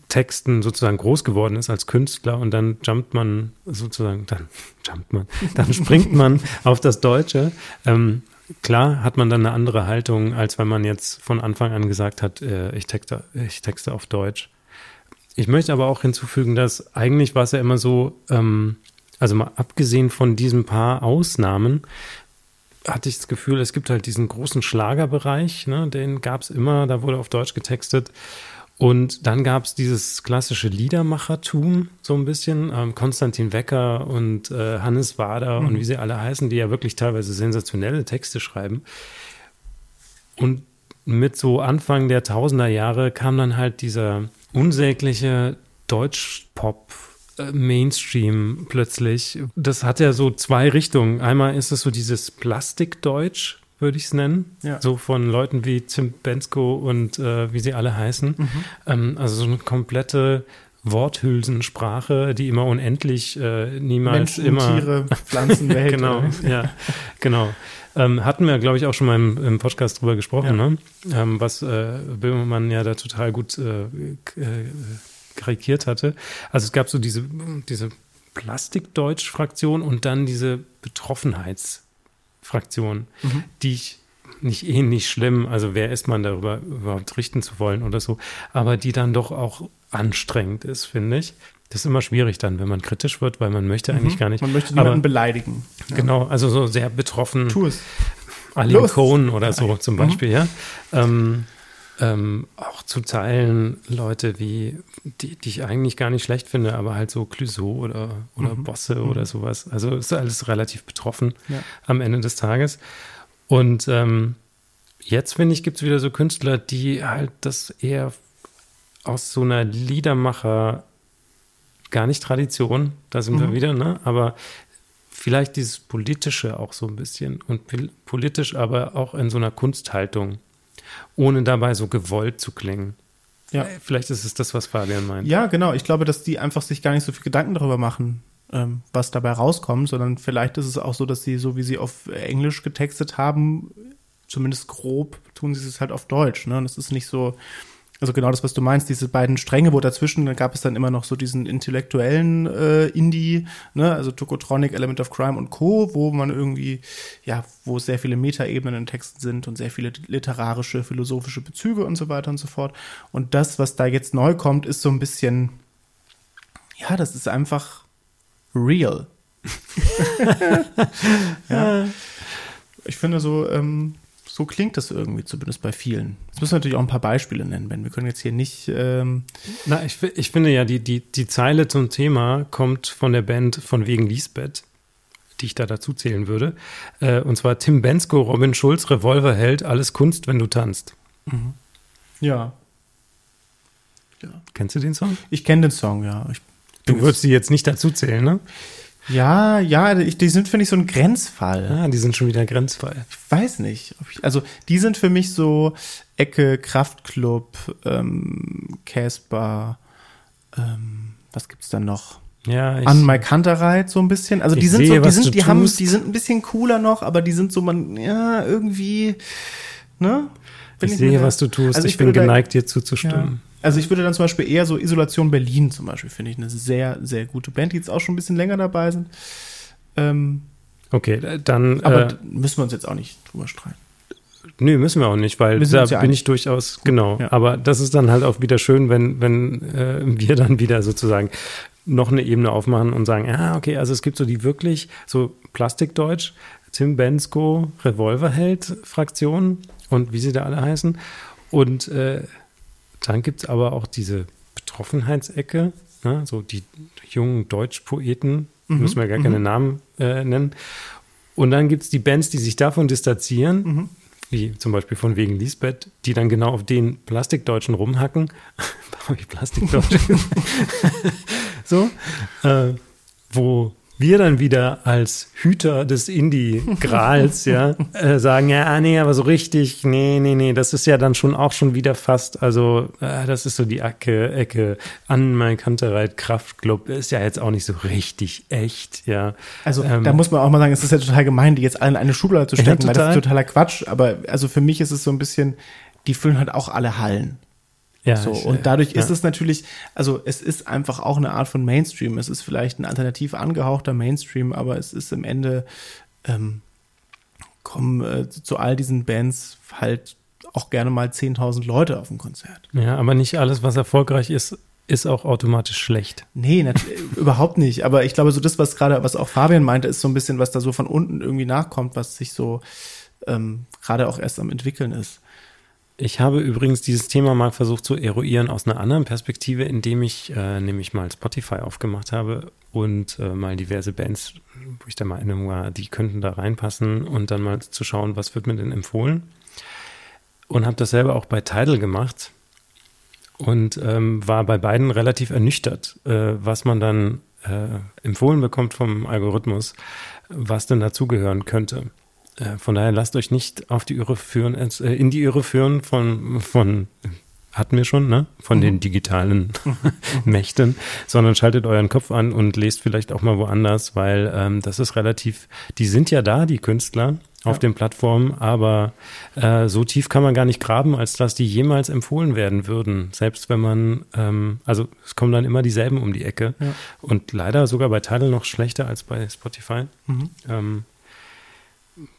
S1: Texten sozusagen groß geworden ist als Künstler und dann jumpt man sozusagen, dann jumpt man, dann springt man auf das Deutsche. Ähm, klar hat man dann eine andere Haltung, als wenn man jetzt von Anfang an gesagt hat, äh, ich, texte, ich texte auf Deutsch. Ich möchte aber auch hinzufügen, dass eigentlich war es ja immer so, ähm, also mal abgesehen von diesen paar Ausnahmen, hatte ich das Gefühl, es gibt halt diesen großen Schlagerbereich, ne, den gab es immer, da wurde auf Deutsch getextet. Und dann gab es dieses klassische Liedermachertum, so ein bisschen. Ähm, Konstantin Wecker und äh, Hannes Wader mhm. und wie sie alle heißen, die ja wirklich teilweise sensationelle Texte schreiben. Und mit so Anfang der Tausender Jahre kam dann halt dieser unsägliche Deutschpop äh, Mainstream plötzlich. Das hat ja so zwei Richtungen. Einmal ist es so dieses Plastikdeutsch, würde ich es nennen. Ja. So von Leuten wie Tim Bensko und äh, wie sie alle heißen. Mhm. Ähm, also so eine komplette Worthülsensprache, die immer unendlich, äh, niemals
S2: Menschen,
S1: immer.
S2: Tiere, Pflanzenwelt.
S1: genau, ja, genau. Ähm, hatten wir, glaube ich, auch schon mal im, im Podcast drüber gesprochen, ja. ne? Ähm, was äh, Böhmermann ja da total gut äh, äh, karikiert hatte. Also es gab so diese, diese Plastikdeutsch-Fraktion und dann diese Betroffenheits- Fraktion, mhm. die ich nicht ähnlich schlimm, also wer ist man darüber überhaupt richten zu wollen oder so, aber die dann doch auch anstrengend ist, finde ich. Das ist immer schwierig dann, wenn man kritisch wird, weil man möchte eigentlich mhm. gar nicht.
S2: Man möchte niemanden aber, beleidigen.
S1: Ja. Genau, also so sehr betroffen.
S2: Tu es.
S1: Aline Cohn oder so zum. Beispiel, mhm. ja. Ähm, ähm, auch zu Zeilen Leute wie, die, die, ich eigentlich gar nicht schlecht finde, aber halt so Clouseau oder, oder mhm. Bosse mhm. oder sowas. Also ist alles relativ betroffen ja. am Ende des Tages. Und ähm, jetzt, finde ich, gibt es wieder so Künstler, die halt das eher aus so einer Liedermacher, gar nicht Tradition, da sind mhm. wir wieder, ne? Aber vielleicht dieses Politische auch so ein bisschen und politisch, aber auch in so einer Kunsthaltung ohne dabei so gewollt zu klingen. Ja. Äh, vielleicht ist es das, was Fabian meint.
S2: Ja, genau. Ich glaube, dass die einfach sich gar nicht so viel Gedanken darüber machen, ähm, was dabei rauskommt, sondern vielleicht ist es auch so, dass sie, so wie sie auf Englisch getextet haben, zumindest grob, tun sie es halt auf Deutsch. Ne? Und es ist nicht so, also genau das, was du meinst, diese beiden Stränge, wo dazwischen da gab es dann immer noch so diesen intellektuellen äh, Indie, ne, also Tokotronic, Element of Crime und Co., wo man irgendwie, ja, wo sehr viele Metaebenen in Texten sind und sehr viele literarische, philosophische Bezüge und so weiter und so fort. Und das, was da jetzt neu kommt, ist so ein bisschen, ja, das ist einfach real. ja. Ich finde so, ähm, so klingt das irgendwie, zumindest bei vielen. Jetzt müssen wir natürlich auch ein paar Beispiele nennen, Ben. Wir können jetzt hier nicht. Ähm
S1: Na, ich, ich finde ja, die, die, die Zeile zum Thema kommt von der Band von wegen Lisbeth, die ich da dazu zählen würde. Äh, und zwar Tim Bensko, Robin Schulz, Revolverheld, alles Kunst, wenn du tanzt.
S2: Mhm. Ja.
S1: ja. Kennst du den Song?
S2: Ich kenne den Song, ja. Ich
S1: du würdest sie jetzt nicht dazu zählen, ne?
S2: Ja, ja, die sind, finde ich, so ein Grenzfall.
S1: Ah, die sind schon wieder Grenzfall.
S2: Ich weiß nicht. Ich, also, die sind für mich so Ecke, Kraftclub, ähm, Casper, ähm, was gibt's dann noch?
S1: Ja,
S2: ich, An Mike Hunterreit so ein bisschen. Also die sind sehe, so, die sind, die haben, die sind ein bisschen cooler noch, aber die sind so man, ja, irgendwie, ne?
S1: Bin ich, ich sehe, was du tust. Also ich, ich bin geneigt, da, dir zuzustimmen.
S2: Ja. Also ich würde dann zum Beispiel eher so Isolation Berlin zum Beispiel, finde ich eine sehr, sehr gute Band, die jetzt auch schon ein bisschen länger dabei sind. Ähm,
S1: okay, dann.
S2: Aber äh, müssen wir uns jetzt auch nicht drüber streiten.
S1: Nö, müssen wir auch nicht, weil da ja bin ich durchaus, genau. Ja. Aber das ist dann halt auch wieder schön, wenn, wenn äh, wir dann wieder sozusagen noch eine Ebene aufmachen und sagen, ah, okay, also es gibt so die wirklich so Plastikdeutsch, Tim Bensko, Revolverheld-Fraktion und wie sie da alle heißen. Und äh, dann gibt es aber auch diese Betroffenheitsecke, ne? so die jungen Deutschpoeten, mhm. müssen wir gar mhm. keine Namen äh, nennen. Und dann gibt es die Bands, die sich davon distanzieren, mhm. wie zum Beispiel von wegen Lisbeth, die dann genau auf den Plastikdeutschen rumhacken. Warum ich Plastikdeutsch? so, äh, wo wir dann wieder als Hüter des Indie-Grals, ja, äh, sagen, ja, ah, nee, aber so richtig, nee, nee, nee, das ist ja dann schon auch schon wieder fast, also äh, das ist so die Ecke, Ecke an mein Kantereit Kraftclub, ist ja jetzt auch nicht so richtig echt, ja.
S2: Also ähm, da muss man auch mal sagen, es ist ja total gemein, die jetzt alle in eine Schublade zu stecken, ja, weil das ist totaler Quatsch, aber also für mich ist es so ein bisschen, die füllen halt auch alle Hallen. Ja, so, ich, und dadurch ja. ist es natürlich, also es ist einfach auch eine Art von Mainstream. Es ist vielleicht ein alternativ angehauchter Mainstream, aber es ist im Ende ähm, kommen äh, zu all diesen Bands halt auch gerne mal 10.000 Leute auf ein Konzert.
S1: Ja, aber nicht alles, was erfolgreich ist, ist auch automatisch schlecht.
S2: Nee, überhaupt nicht. Aber ich glaube, so das, was gerade, was auch Fabian meinte, ist so ein bisschen, was da so von unten irgendwie nachkommt, was sich so ähm, gerade auch erst am entwickeln ist.
S1: Ich habe übrigens dieses Thema mal versucht zu eruieren aus einer anderen Perspektive, indem ich äh, nämlich mal Spotify aufgemacht habe und äh, mal diverse Bands, wo ich der Meinung war, die könnten da reinpassen und dann mal zu schauen, was wird mir denn empfohlen. Und habe das selber auch bei Tidal gemacht und ähm, war bei beiden relativ ernüchtert, äh, was man dann äh, empfohlen bekommt vom Algorithmus, was denn dazugehören könnte. Äh, von daher lasst euch nicht auf die Irre führen, äh, in die Irre führen von, von hatten wir schon, ne? Von mhm. den digitalen Mächten, sondern schaltet euren Kopf an und lest vielleicht auch mal woanders, weil ähm, das ist relativ, die sind ja da, die Künstler auf ja. den Plattformen, aber äh, so tief kann man gar nicht graben, als dass die jemals empfohlen werden würden. Selbst wenn man, ähm, also es kommen dann immer dieselben um die Ecke ja. und leider sogar bei Tidal noch schlechter als bei Spotify. Mhm. Ähm,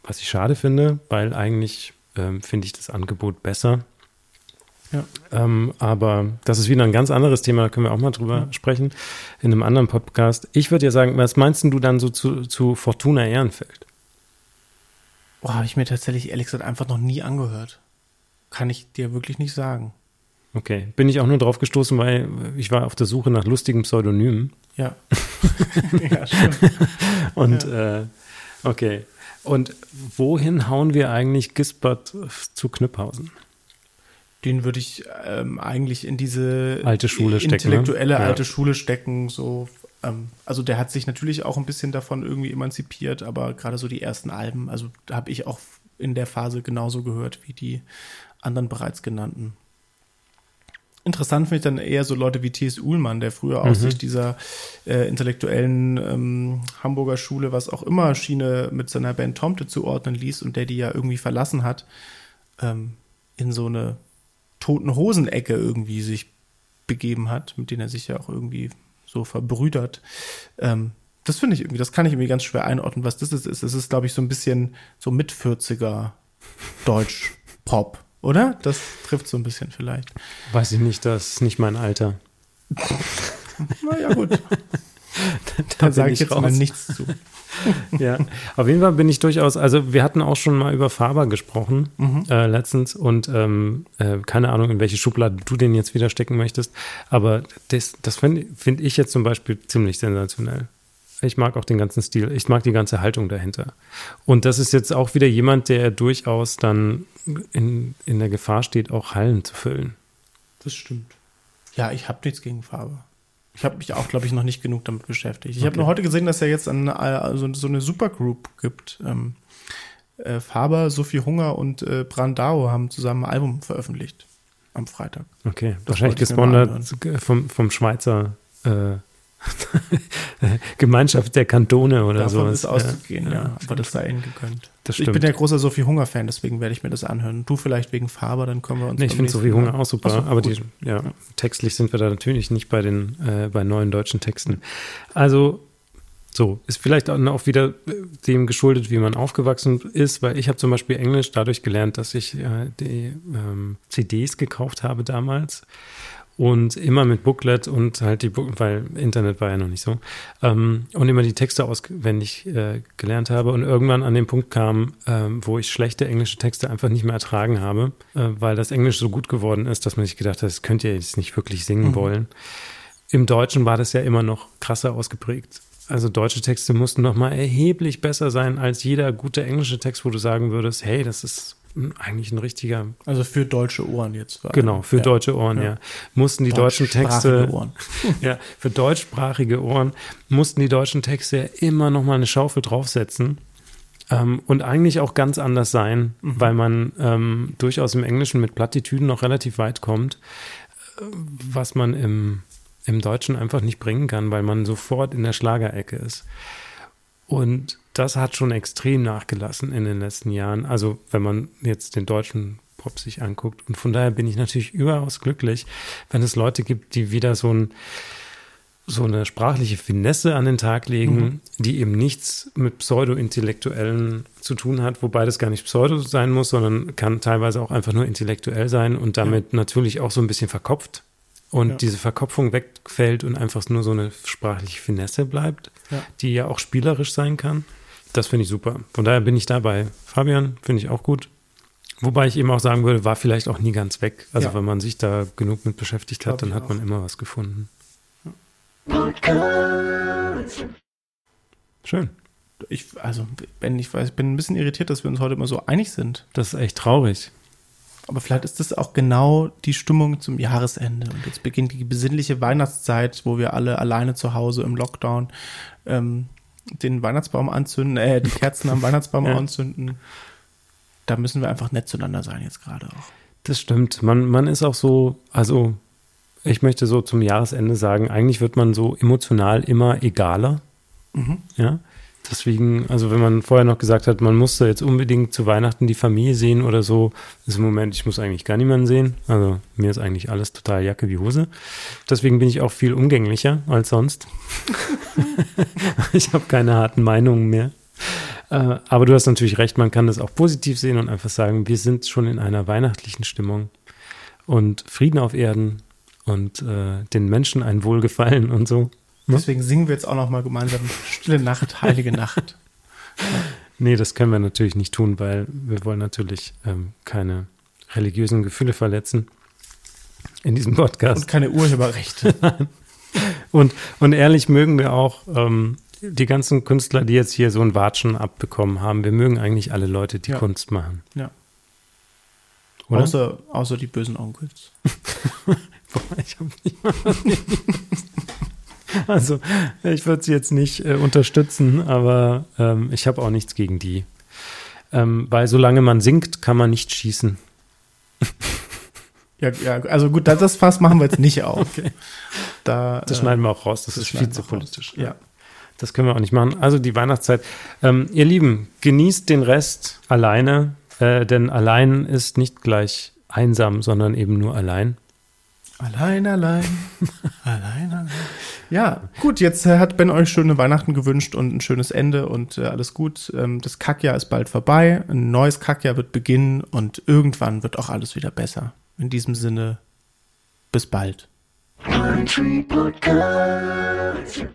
S1: was ich schade finde, weil eigentlich ähm, finde ich das Angebot besser. Ja. Ähm, aber das ist wieder ein ganz anderes Thema, da können wir auch mal drüber ja. sprechen in einem anderen Podcast. Ich würde ja sagen, was meinst du dann so zu, zu Fortuna Ehrenfeld?
S2: Boah, habe ich mir tatsächlich ehrlich gesagt einfach noch nie angehört. Kann ich dir wirklich nicht sagen.
S1: Okay, bin ich auch nur drauf gestoßen, weil ich war auf der Suche nach lustigen Pseudonymen.
S2: Ja.
S1: ja, stimmt. Und ja. Äh, okay. Und wohin hauen wir eigentlich Gisbert zu Knüpphausen?
S2: Den würde ich ähm, eigentlich in diese
S1: alte Schule
S2: stecken, ne? intellektuelle alte Schule stecken. So, ähm, also der hat sich natürlich auch ein bisschen davon irgendwie emanzipiert, aber gerade so die ersten Alben, also habe ich auch in der Phase genauso gehört wie die anderen bereits genannten. Interessant finde ich dann eher so Leute wie T.S. Uhlmann, der früher aus mhm. Sicht dieser äh, intellektuellen ähm, Hamburger Schule, was auch immer, Schiene mit seiner Band Tomte zuordnen ließ und der die ja irgendwie verlassen hat, ähm, in so eine toten Hosen-Ecke irgendwie sich begeben hat, mit denen er sich ja auch irgendwie so verbrüdert. Ähm, das finde ich irgendwie, das kann ich irgendwie ganz schwer einordnen, was das ist. Es ist, glaube ich, so ein bisschen so mit 40er Deutsch-Pop oder? Das trifft so ein bisschen vielleicht.
S1: Weiß ich nicht, das ist nicht mein Alter.
S2: naja, gut. da, da sage ich jetzt raus. mal nichts zu.
S1: ja, auf jeden Fall bin ich durchaus, also wir hatten auch schon mal über Faber gesprochen mhm. äh, letztens und ähm, äh, keine Ahnung, in welche Schublade du den jetzt wieder stecken möchtest, aber das, das finde find ich jetzt zum Beispiel ziemlich sensationell. Ich mag auch den ganzen Stil. Ich mag die ganze Haltung dahinter. Und das ist jetzt auch wieder jemand, der durchaus dann in, in der Gefahr steht, auch Hallen zu füllen.
S2: Das stimmt. Ja, ich habe nichts gegen Farbe. Ich habe mich auch, glaube ich, noch nicht genug damit beschäftigt. Ich okay. habe nur heute gesehen, dass er jetzt eine, also so eine Supergroup gibt. Ähm, äh, Faber, Sophie Hunger und äh, Brandao haben zusammen ein Album veröffentlicht am Freitag.
S1: Okay, das wahrscheinlich gesponsert vom, vom Schweizer äh, Gemeinschaft der Kantone oder so.
S2: Davon ist auszugehen, ja, ja, aber das sei ihnen gegönnt. Ich bin ja großer Sophie Hunger Fan, deswegen werde ich mir das anhören. Du vielleicht wegen Faber, dann können wir uns.
S1: Nee, ich finde Sophie Hunger auch super, so, aber die, ja, ja, textlich sind wir da natürlich nicht bei den äh, bei neuen deutschen Texten. Also so, ist vielleicht auch wieder äh, dem geschuldet, wie man aufgewachsen ist, weil ich habe zum Beispiel Englisch dadurch gelernt, dass ich äh, die ähm, CDs gekauft habe damals und immer mit Booklet und halt die, Book weil Internet war ja noch nicht so, ähm, und immer die Texte auswendig äh, gelernt habe und irgendwann an den Punkt kam, äh, wo ich schlechte englische Texte einfach nicht mehr ertragen habe, äh, weil das Englisch so gut geworden ist, dass man sich gedacht hat, das könnt ihr jetzt nicht wirklich singen mhm. wollen. Im Deutschen war das ja immer noch krasser ausgeprägt. Also deutsche Texte mussten noch mal erheblich besser sein als jeder gute englische Text, wo du sagen würdest, hey, das ist eigentlich ein richtiger.
S2: Also für deutsche Ohren jetzt.
S1: War. Genau, für ja. deutsche Ohren, ja. ja. Mussten die deutschen Texte. Ohren. ja, für deutschsprachige Ohren mussten die deutschen Texte immer noch mal eine Schaufel draufsetzen. Ähm, und eigentlich auch ganz anders sein, mhm. weil man ähm, durchaus im Englischen mit Plattitüden noch relativ weit kommt, äh, was man im, im Deutschen einfach nicht bringen kann, weil man sofort in der Schlagerecke ist. Und das hat schon extrem nachgelassen in den letzten Jahren. Also wenn man jetzt den deutschen Pop sich anguckt. Und von daher bin ich natürlich überaus glücklich, wenn es Leute gibt, die wieder so ein so eine sprachliche Finesse an den Tag legen, mhm. die eben nichts mit Pseudo-Intellektuellen zu tun hat, wobei das gar nicht Pseudo sein muss, sondern kann teilweise auch einfach nur intellektuell sein und damit ja. natürlich auch so ein bisschen verkopft und ja. diese Verkopfung wegfällt und einfach nur so eine sprachliche Finesse bleibt, ja. die ja auch spielerisch sein kann. Das finde ich super. Von daher bin ich dabei. Fabian finde ich auch gut. Wobei ich eben auch sagen würde, war vielleicht auch nie ganz weg. Also wenn man sich da genug mit beschäftigt hat, dann hat man immer was gefunden. Podcast. Schön.
S2: Ich, also, Ben, ich weiß, bin ein bisschen irritiert, dass wir uns heute immer so einig sind.
S1: Das ist echt traurig.
S2: Aber vielleicht ist das auch genau die Stimmung zum Jahresende. Und jetzt beginnt die besinnliche Weihnachtszeit, wo wir alle alleine zu Hause im Lockdown ähm, den Weihnachtsbaum anzünden, äh, die Kerzen am Weihnachtsbaum ja. anzünden. Da müssen wir einfach nett zueinander sein jetzt gerade auch.
S1: Das stimmt. Man, man ist auch so, also ich möchte so zum Jahresende sagen, eigentlich wird man so emotional immer egaler. Mhm. Ja. Deswegen, also wenn man vorher noch gesagt hat, man musste jetzt unbedingt zu Weihnachten die Familie sehen oder so, ist im Moment, ich muss eigentlich gar niemanden sehen. Also mir ist eigentlich alles total Jacke wie Hose. Deswegen bin ich auch viel umgänglicher als sonst. ich habe keine harten Meinungen mehr. Äh, aber du hast natürlich recht, man kann das auch positiv sehen und einfach sagen, wir sind schon in einer weihnachtlichen Stimmung und Frieden auf Erden und äh, den Menschen ein Wohlgefallen und so.
S2: Ne? Deswegen singen wir jetzt auch noch mal gemeinsam Stille Nacht, Heilige Nacht.
S1: Nee, das können wir natürlich nicht tun, weil wir wollen natürlich ähm, keine religiösen Gefühle verletzen in diesem Podcast.
S2: Und keine Urheberrechte.
S1: und, und ehrlich mögen wir auch ähm, die ganzen Künstler, die jetzt hier so ein Watschen abbekommen haben. Wir mögen eigentlich alle Leute, die ja. Kunst machen.
S2: Ja. Oder? Außer, außer die bösen Onkels. Boah, ich habe nicht mal
S1: Also, ich würde sie jetzt nicht äh, unterstützen, aber ähm, ich habe auch nichts gegen die. Ähm, weil solange man singt, kann man nicht schießen.
S2: Ja, ja, also gut, das, das Fass machen wir jetzt nicht auf. Okay.
S1: Da, das äh, schneiden wir auch raus, das, das ist viel zu politisch. Ja. Das können wir auch nicht machen. Also die Weihnachtszeit. Ähm, ihr Lieben, genießt den Rest alleine, äh, denn allein ist nicht gleich einsam, sondern eben nur allein.
S2: Allein, allein, allein, allein. Ja, gut, jetzt äh, hat Ben euch schöne Weihnachten gewünscht und ein schönes Ende und äh, alles gut. Ähm, das Kackjahr ist bald vorbei, ein neues Kackjahr wird beginnen und irgendwann wird auch alles wieder besser. In diesem Sinne, bis bald.